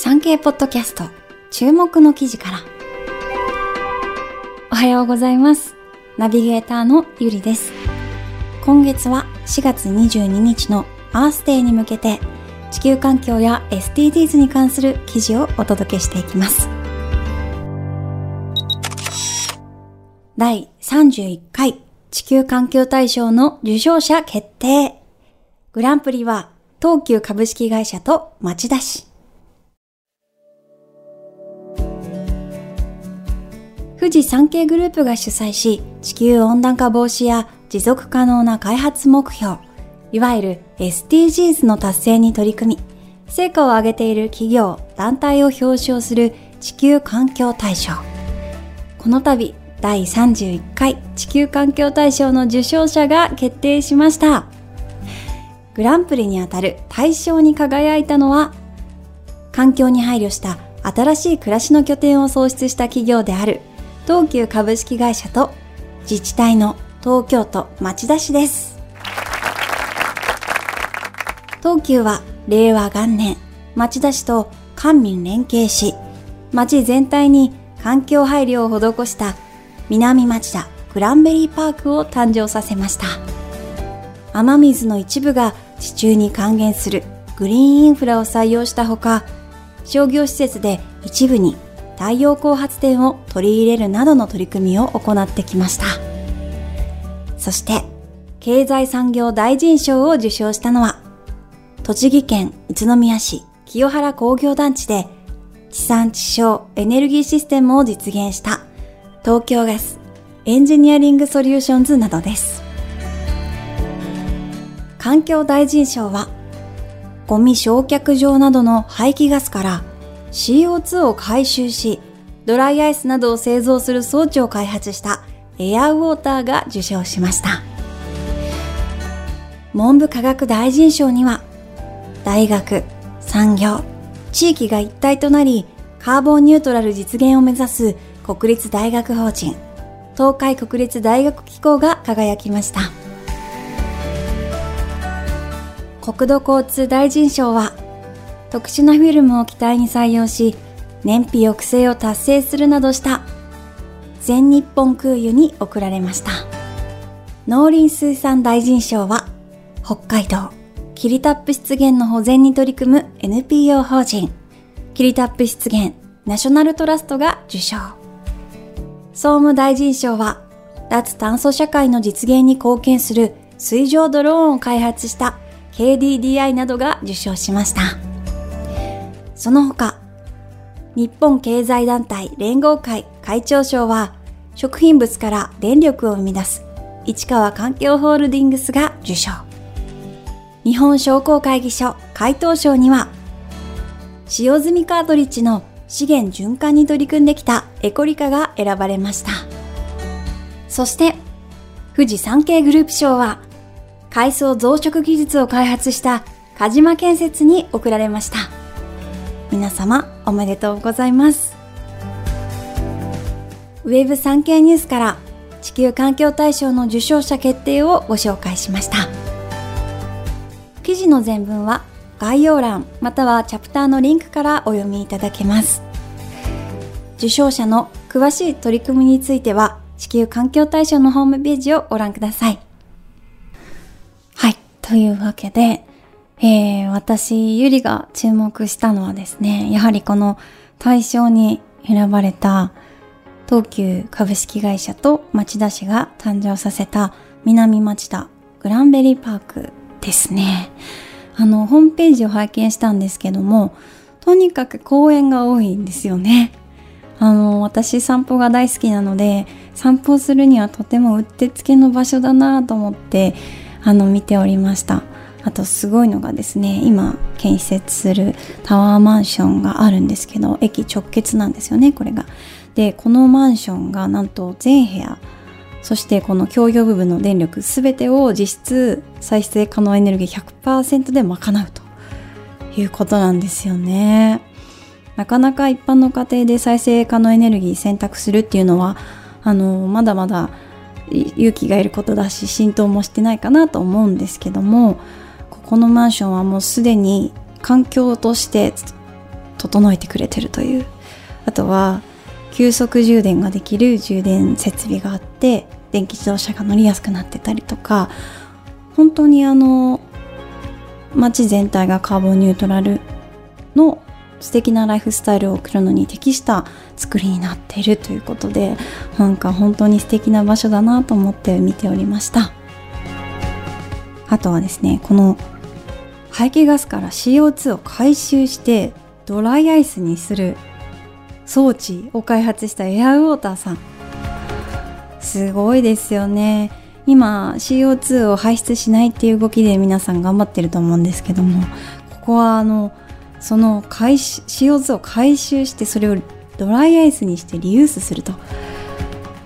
産経ポッドキャスト注目の記事から。おはようございます。ナビゲーターのゆりです。今月は4月22日のアースデーに向けて地球環境や SDGs に関する記事をお届けしていきます。第31回地球環境大賞の受賞者決定。グランプリは東急株式会社と町田市富士山系グループが主催し、地球温暖化防止や持続可能な開発目標、いわゆる SDGs の達成に取り組み、成果を上げている企業、団体を表彰する地球環境大賞。この度、第31回地球環境大賞の受賞者が決定しました。グランプリにあたる大賞に輝いたのは、環境に配慮した新しい暮らしの拠点を創出した企業である東急株式会社と自治体の東京都町田市です。東急は令和元年、町田市と官民連携し、町全体に環境配慮を施した南町田クランベリーパークを誕生させました。雨水の一部が地中に還元するグリーンインフラを採用したほか、商業施設で一部に太陽光発電を取り入れるなどの取り組みを行ってきました。そして、経済産業大臣賞を受賞したのは、栃木県宇都宮市清原工業団地で地産地消エネルギーシステムを実現した東京ガスエンジニアリングソリューションズなどです。環境大臣賞は、ゴミ焼却場などの排気ガスから CO2 を回収し、ドライアイスなどを製造する装置を開発したエアウォーターが受賞しました。文部科学大臣賞には、大学、産業、地域が一体となり、カーボンニュートラル実現を目指す国立大学法人、東海国立大学機構が輝きました。国土交通大臣賞は、特殊なフィルムを機体に採用し、燃費抑制を達成するなどした全日本空輸に贈られました。農林水産大臣賞は、北海道、キリタップ湿原の保全に取り組む NPO 法人、キリタップ湿原ナショナルトラストが受賞。総務大臣賞は、脱炭素社会の実現に貢献する水上ドローンを開発した KDDI などが受賞しました。その他、日本経済団体連合会会長賞は、食品物から電力を生み出す市川環境ホールディングスが受賞。日本商工会議所会頭賞には、使用済みカートリッジの資源循環に取り組んできたエコリカが選ばれました。そして、富士山系グループ賞は、海藻増殖技術を開発した鹿島建設に贈られました。皆様おめでとうございます。ウェブ産経ニュースから地球環境大賞の受賞者決定をご紹介しました。記事の全文は概要欄またはチャプターのリンクからお読みいただけます。受賞者の詳しい取り組みについては地球環境大賞のホームページをご覧ください。はい。というわけで、えー、私、ゆりが注目したのはですね、やはりこの対象に選ばれた東急株式会社と町田市が誕生させた南町田グランベリーパークですね。あの、ホームページを拝見したんですけども、とにかく公園が多いんですよね。あの、私散歩が大好きなので、散歩するにはとてもうってつけの場所だなと思って、あの、見ておりました。あとすごいのがですね今建設するタワーマンションがあるんですけど駅直結なんですよねこれが。でこのマンションがなんと全部屋そしてこの共用部分の電力全てを実質再生可能エネルギー100%で賄うということなんですよね。なかなか一般の家庭で再生可能エネルギー選択するっていうのはあのまだまだ勇気がいることだし浸透もしてないかなと思うんですけどもここのマンションはもうすでに環境として整えてくれてるという。あとは急速充電ができる充電設備があって電気自動車が乗りやすくなってたりとか本当にあの街全体がカーボンニュートラルの素敵なライフスタイルを送るのに適した作りになっているということでなんか本当に素敵な場所だなと思って見ておりました。あとはですねこの排気ガスから CO2 を回収してドライアイスにする装置を開発したエアウォーターさん。すごいですよね。今 CO2 を排出しないっていう動きで皆さん頑張ってると思うんですけどもここはあのその回 CO2 を回収してそれをドライアイスにしてリユースすると。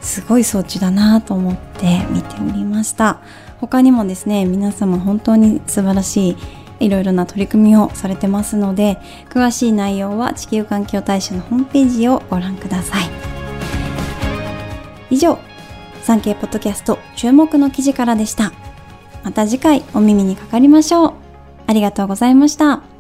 すごい装置だなと思って見ておりました。他にもですね皆様本当に素晴らしいいろいろな取り組みをされてますので詳しい内容は地球環境大使のホームページをご覧ください。以上産経ポッドキャスト注目の記事からでした。また次回お耳にかかりましょう。ありがとうございました。